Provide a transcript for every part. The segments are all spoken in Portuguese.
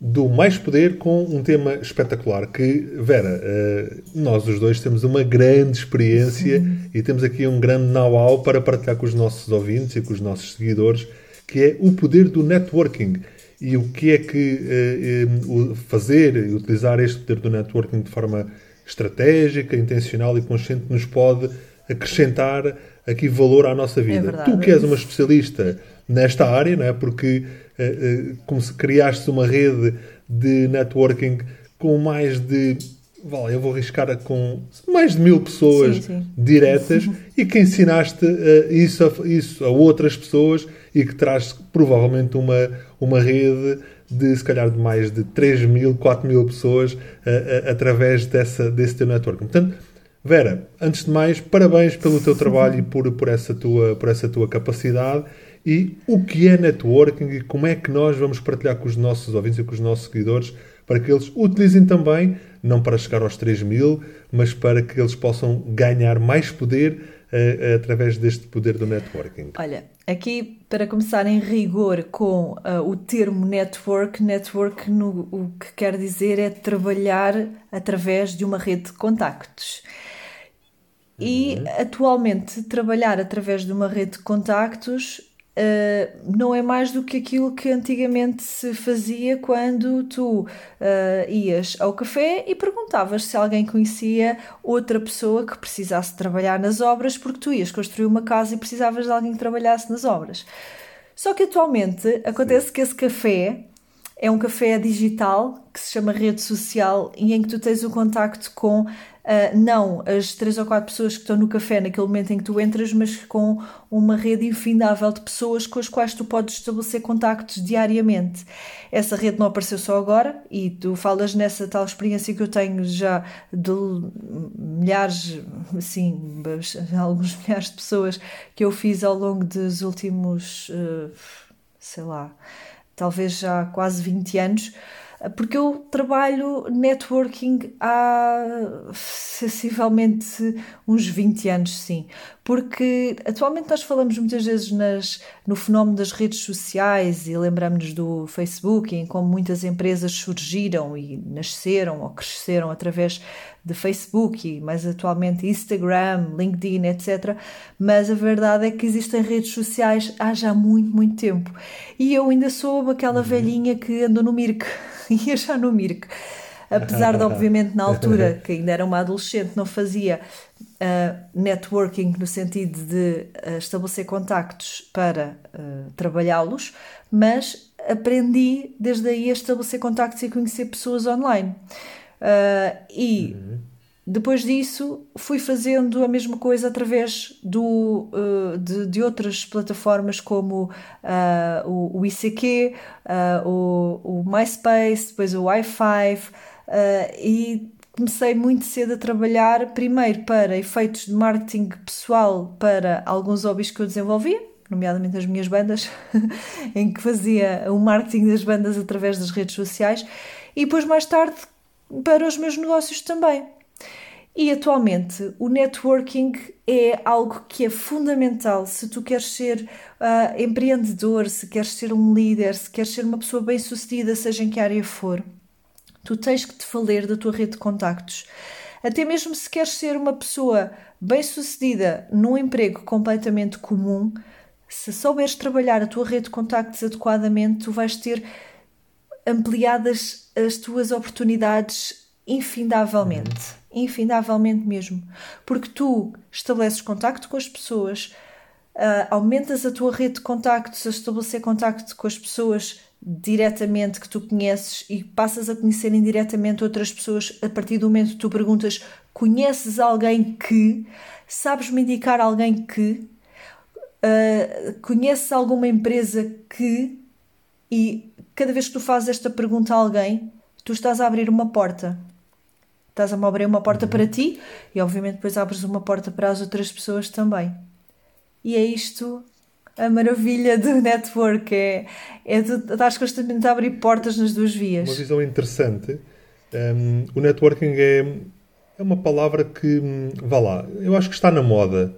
do Mais Poder com um tema espetacular que, Vera, uh, nós os dois temos uma grande experiência Sim. e temos aqui um grande know-how para partilhar com os nossos ouvintes e com os nossos seguidores, que é o poder do networking e o que é que uh, uh, fazer e utilizar este poder do networking de forma estratégica, intencional e consciente nos pode acrescentar aqui valor à nossa vida. É verdade, tu que és uma especialista nesta área, não é? porque uh, uh, como se criaste uma rede de networking com mais de vale, eu vou arriscar com mais de mil pessoas sim, sim. diretas e que ensinaste uh, isso, a, isso a outras pessoas e que traz provavelmente uma, uma rede de se calhar de mais de 3 mil, 4 mil pessoas uh, uh, através dessa, desse teu networking. Portanto, Vera, antes de mais, parabéns pelo teu trabalho e por, por, essa tua, por essa tua capacidade e o que é networking e como é que nós vamos partilhar com os nossos ouvintes e com os nossos seguidores para que eles utilizem também, não para chegar aos 3 mil, mas para que eles possam ganhar mais poder uh, através deste poder do networking. Olha, aqui para começar em rigor com uh, o termo network, network no, o que quer dizer é trabalhar através de uma rede de contactos. E uhum. atualmente trabalhar através de uma rede de contactos Uh, não é mais do que aquilo que antigamente se fazia quando tu uh, ias ao café e perguntavas se alguém conhecia outra pessoa que precisasse trabalhar nas obras, porque tu ias construir uma casa e precisavas de alguém que trabalhasse nas obras. Só que atualmente acontece que esse café é um café digital que se chama rede social e em que tu tens o contacto com Uh, não as três ou quatro pessoas que estão no café naquele momento em que tu entras, mas com uma rede infindável de pessoas com as quais tu podes estabelecer contactos diariamente. Essa rede não apareceu só agora e tu falas nessa tal experiência que eu tenho já de milhares, assim, alguns milhares de pessoas que eu fiz ao longo dos últimos, uh, sei lá, talvez já quase 20 anos porque eu trabalho networking há sensivelmente uns 20 anos, sim. Porque atualmente nós falamos muitas vezes nas, no fenómeno das redes sociais e lembramos-nos do Facebook, em como muitas empresas surgiram e nasceram ou cresceram através de Facebook e mais atualmente Instagram, LinkedIn, etc. Mas a verdade é que existem redes sociais há já muito, muito tempo. E eu ainda sou aquela uhum. velhinha que andou no Mirk, ia já no Mirk. Apesar de, obviamente, na altura, que ainda era uma adolescente, não fazia uh, networking no sentido de uh, estabelecer contactos para uh, trabalhá-los, mas aprendi desde aí a estabelecer contactos e conhecer pessoas online. E uhum. Depois disso fui fazendo a mesma coisa através do, uh, de, de, outras plataformas como uh, o, o, ICQ, o, o, MySpace, depois o Wi-Fi e comecei muito cedo a trabalhar primeiro para efeitos de marketing pessoal para alguns hobbies que eu desenvolvia, nomeadamente as minhas bandas, em que fazia o marketing das bandas através das redes sociais, e depois mais tarde para os meus negócios também. E atualmente o networking é algo que é fundamental se tu queres ser uh, empreendedor, se queres ser um líder, se queres ser uma pessoa bem-sucedida, seja em que área for. Tu tens que te valer da tua rede de contactos. Até mesmo se queres ser uma pessoa bem-sucedida num emprego completamente comum, se souberes trabalhar a tua rede de contactos adequadamente, tu vais ter ampliadas as tuas oportunidades infindavelmente. Infindavelmente mesmo. Porque tu estabeleces contacto com as pessoas, uh, aumentas a tua rede de contactos, a estabelecer contacto com as pessoas diretamente que tu conheces e passas a conhecer indiretamente outras pessoas a partir do momento que tu perguntas: conheces alguém que? Sabes-me indicar alguém que? Uh, conheces alguma empresa que? E cada vez que tu fazes esta pergunta a alguém, tu estás a abrir uma porta. Estás a abrir uma porta para ti e obviamente depois abres uma porta para as outras pessoas também. E é isto a maravilha do network, é, é tu estás constantemente a abrir portas nas duas vias. Uma visão interessante. Um, o networking é, é uma palavra que, hum, vá lá, eu acho que está na moda.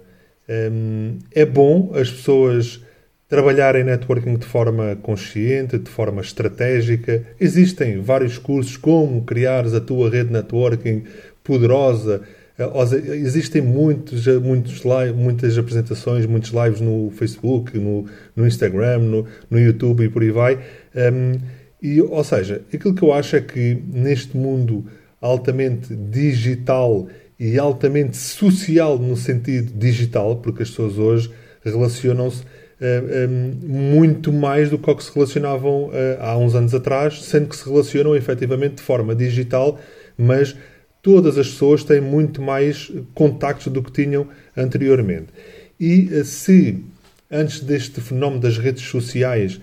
Um, é bom as pessoas trabalharem networking de forma consciente, de forma estratégica. Existem vários cursos como criares a tua rede networking poderosa. Eh, existem muitos, eh, muitos live, muitas apresentações, muitos lives no Facebook, no, no Instagram, no, no YouTube e por aí vai. Um, e, ou seja, aquilo que eu acho é que neste mundo altamente digital e altamente social no sentido digital, porque as pessoas hoje relacionam-se muito mais do que, que se relacionavam uh, há uns anos atrás, sendo que se relacionam efetivamente de forma digital, mas todas as pessoas têm muito mais contactos do que tinham anteriormente. E se antes deste fenómeno das redes sociais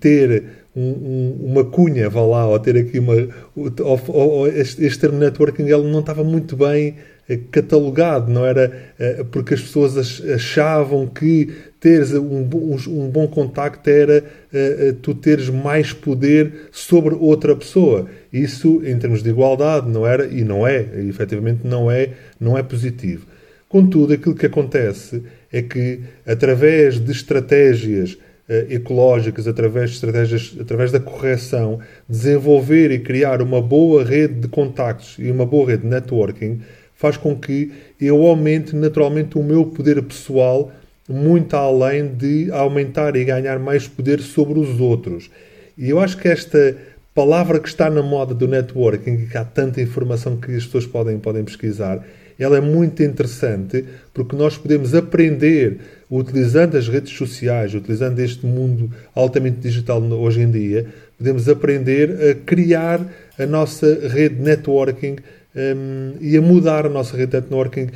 ter um, um, uma cunha, vá lá, ou ter aqui uma. Ou, ou, este, este termo networking ele não estava muito bem eh, catalogado, não era eh, porque as pessoas achavam que teres um, um bom contacto era eh, tu teres mais poder sobre outra pessoa. Isso, em termos de igualdade, não era e não é, e, efetivamente não é, não é positivo. Contudo, aquilo que acontece é que através de estratégias eh, ecológicas, através de estratégias, através da correção, desenvolver e criar uma boa rede de contactos e uma boa rede de networking, faz com que eu aumente naturalmente o meu poder pessoal muito além de aumentar e ganhar mais poder sobre os outros. E eu acho que esta palavra que está na moda do networking, que há tanta informação que as pessoas podem, podem pesquisar, ela é muito interessante porque nós podemos aprender utilizando as redes sociais, utilizando este mundo altamente digital hoje em dia, podemos aprender a criar a nossa rede networking um, e a mudar a nossa rede networking,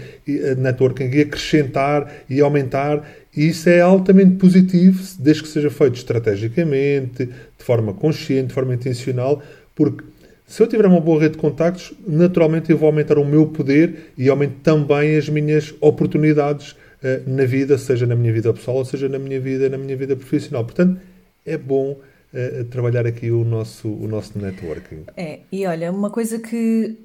networking e acrescentar e aumentar. E isso é altamente positivo, desde que seja feito estrategicamente, de forma consciente, de forma intencional, porque se eu tiver uma boa rede de contactos, naturalmente eu vou aumentar o meu poder e aumento também as minhas oportunidades eh, na vida, seja na minha vida pessoal, seja na minha vida, na minha vida profissional. Portanto, é bom uh, trabalhar aqui o nosso, o nosso networking. É, e olha, uma coisa que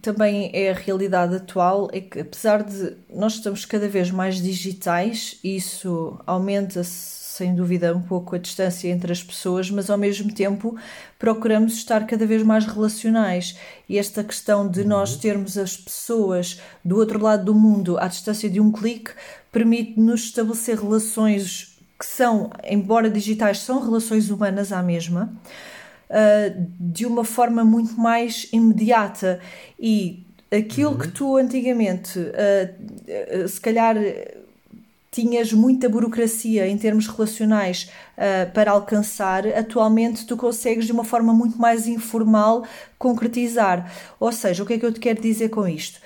também é a realidade atual é que apesar de nós estamos cada vez mais digitais, isso aumenta-se sem dúvida um pouco a distância entre as pessoas, mas ao mesmo tempo procuramos estar cada vez mais relacionais. E esta questão de nós uhum. termos as pessoas do outro lado do mundo à distância de um clique permite-nos estabelecer relações que são, embora digitais, são relações humanas à mesma. Uh, de uma forma muito mais imediata e aquilo uhum. que tu antigamente uh, se calhar tinhas muita burocracia em termos relacionais uh, para alcançar, atualmente tu consegues de uma forma muito mais informal concretizar. Ou seja, o que é que eu te quero dizer com isto?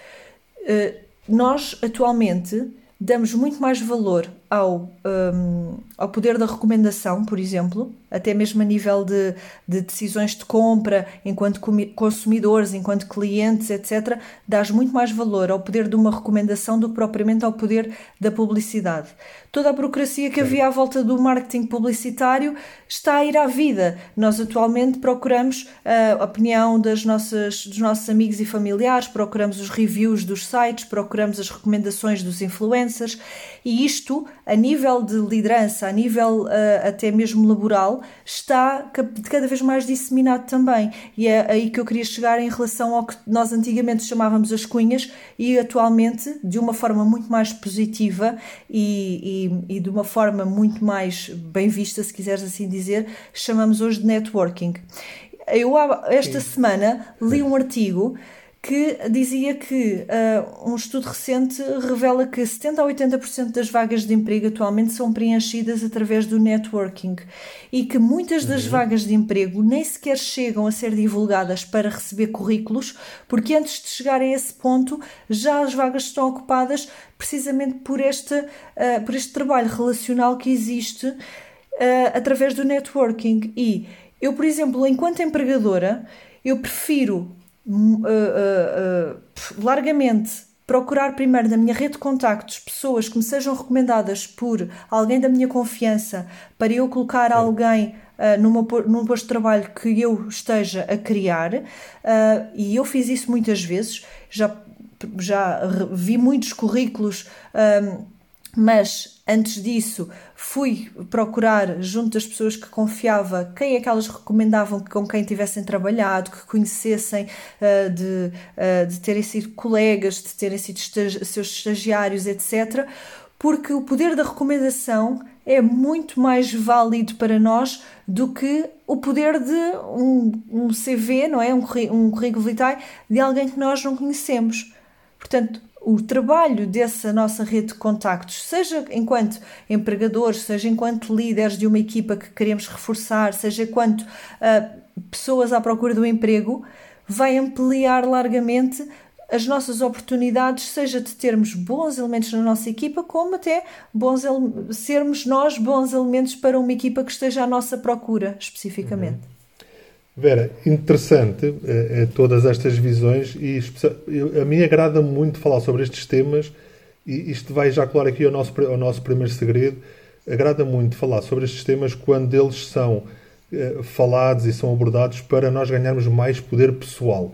Uh, nós atualmente damos muito mais valor ao, um, ao poder da recomendação, por exemplo, até mesmo a nível de, de decisões de compra, enquanto consumidores, enquanto clientes, etc., dás muito mais valor ao poder de uma recomendação do que propriamente ao poder da publicidade. Toda a burocracia que havia à volta do marketing publicitário está a ir à vida. Nós atualmente procuramos a opinião das nossas, dos nossos amigos e familiares, procuramos os reviews dos sites, procuramos as recomendações dos influencers e isto a nível de liderança, a nível uh, até mesmo laboral, está cada vez mais disseminado também. E é aí que eu queria chegar em relação ao que nós antigamente chamávamos as cunhas e atualmente, de uma forma muito mais positiva e, e, e de uma forma muito mais bem vista, se quiseres assim dizer, chamamos hoje de networking. Eu, esta Sim. semana, li um artigo que dizia que uh, um estudo recente revela que 70 a 80% das vagas de emprego atualmente são preenchidas através do networking e que muitas das uhum. vagas de emprego nem sequer chegam a ser divulgadas para receber currículos, porque antes de chegarem a esse ponto já as vagas estão ocupadas precisamente por este, uh, por este trabalho relacional que existe uh, através do networking. E eu, por exemplo, enquanto empregadora, eu prefiro uh, uh, largamente procurar primeiro na minha rede de contactos pessoas que me sejam recomendadas por alguém da minha confiança para eu colocar alguém uh, numa, num posto de trabalho que eu esteja a criar. Uh, e eu fiz isso muitas vezes, já, já vi muitos currículos. mas antes disso fui procurar junto das pessoas que confiava quem é que elas recomendavam com quem tivessem trabalhado, que conhecessem uh, de, uh, de terem sido colegas, de terem sido estagi seus estagiários, etc. Porque o poder da recomendação é muito mais válido para nós do que o poder de um, um CV, não é? Um, um currículo vitae de alguém que nós não conhecemos. Portanto, o trabalho dessa nossa rede de contactos, seja enquanto empregadores, seja enquanto líderes de uma equipa que queremos reforçar, seja enquanto uh, pessoas à procura do emprego, vai ampliar largamente as nossas oportunidades, seja de termos bons elementos na nossa equipa, como até bons sermos nós bons elementos para uma equipa que esteja à nossa procura, especificamente. Uhum. Vera, interessante é, é, todas estas visões e a mim agrada muito falar sobre estes temas e isto vai já colar aqui ao nosso, ao nosso primeiro segredo. Agrada muito falar sobre estes temas quando eles são é, falados e são abordados para nós ganharmos mais poder pessoal.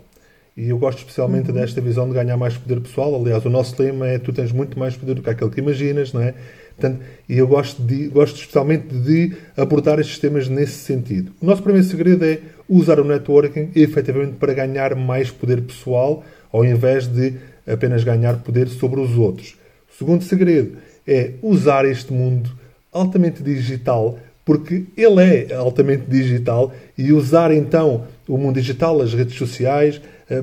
E eu gosto especialmente uhum. desta visão de ganhar mais poder pessoal. Aliás, o nosso lema é tu tens muito mais poder do que aquele que imaginas, não é? Portanto, e eu gosto, de, gosto especialmente de abordar estes temas nesse sentido. O nosso primeiro segredo é usar o networking efetivamente para ganhar mais poder pessoal, ao invés de apenas ganhar poder sobre os outros. O segundo segredo é usar este mundo altamente digital, porque ele é altamente digital, e usar então o mundo digital, as redes sociais,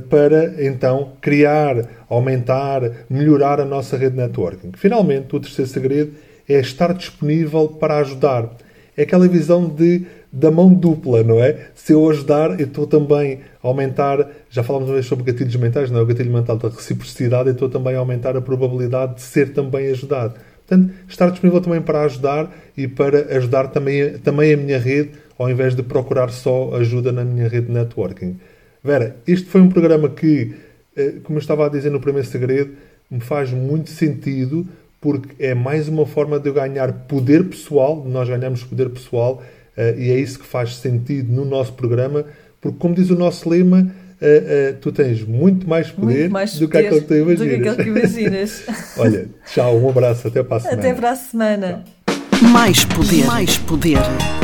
para então criar, aumentar, melhorar a nossa rede de networking. Finalmente, o terceiro segredo é estar disponível para ajudar. É aquela visão de da mão dupla, não é? Se eu ajudar, eu estou também a aumentar. Já falámos uma vez sobre gatilhos mentais, não é? O gatilho mental da reciprocidade, eu estou também a aumentar a probabilidade de ser também ajudado. Portanto, estar disponível também para ajudar e para ajudar também, também a minha rede, ao invés de procurar só ajuda na minha rede de networking. Vera, este foi um programa que, eh, como eu estava a dizer no primeiro segredo, me faz muito sentido porque é mais uma forma de eu ganhar poder pessoal, nós ganhamos poder pessoal, eh, e é isso que faz sentido no nosso programa, porque, como diz o nosso lema, Uh, uh, tu tens muito mais poder, muito mais do, poder que aquilo que tu imaginas. Do que que imaginas. Olha, tchau, um abraço, até para a semana. Até para a semana. Tchau. Mais poder, mais poder.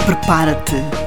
Prepara-te.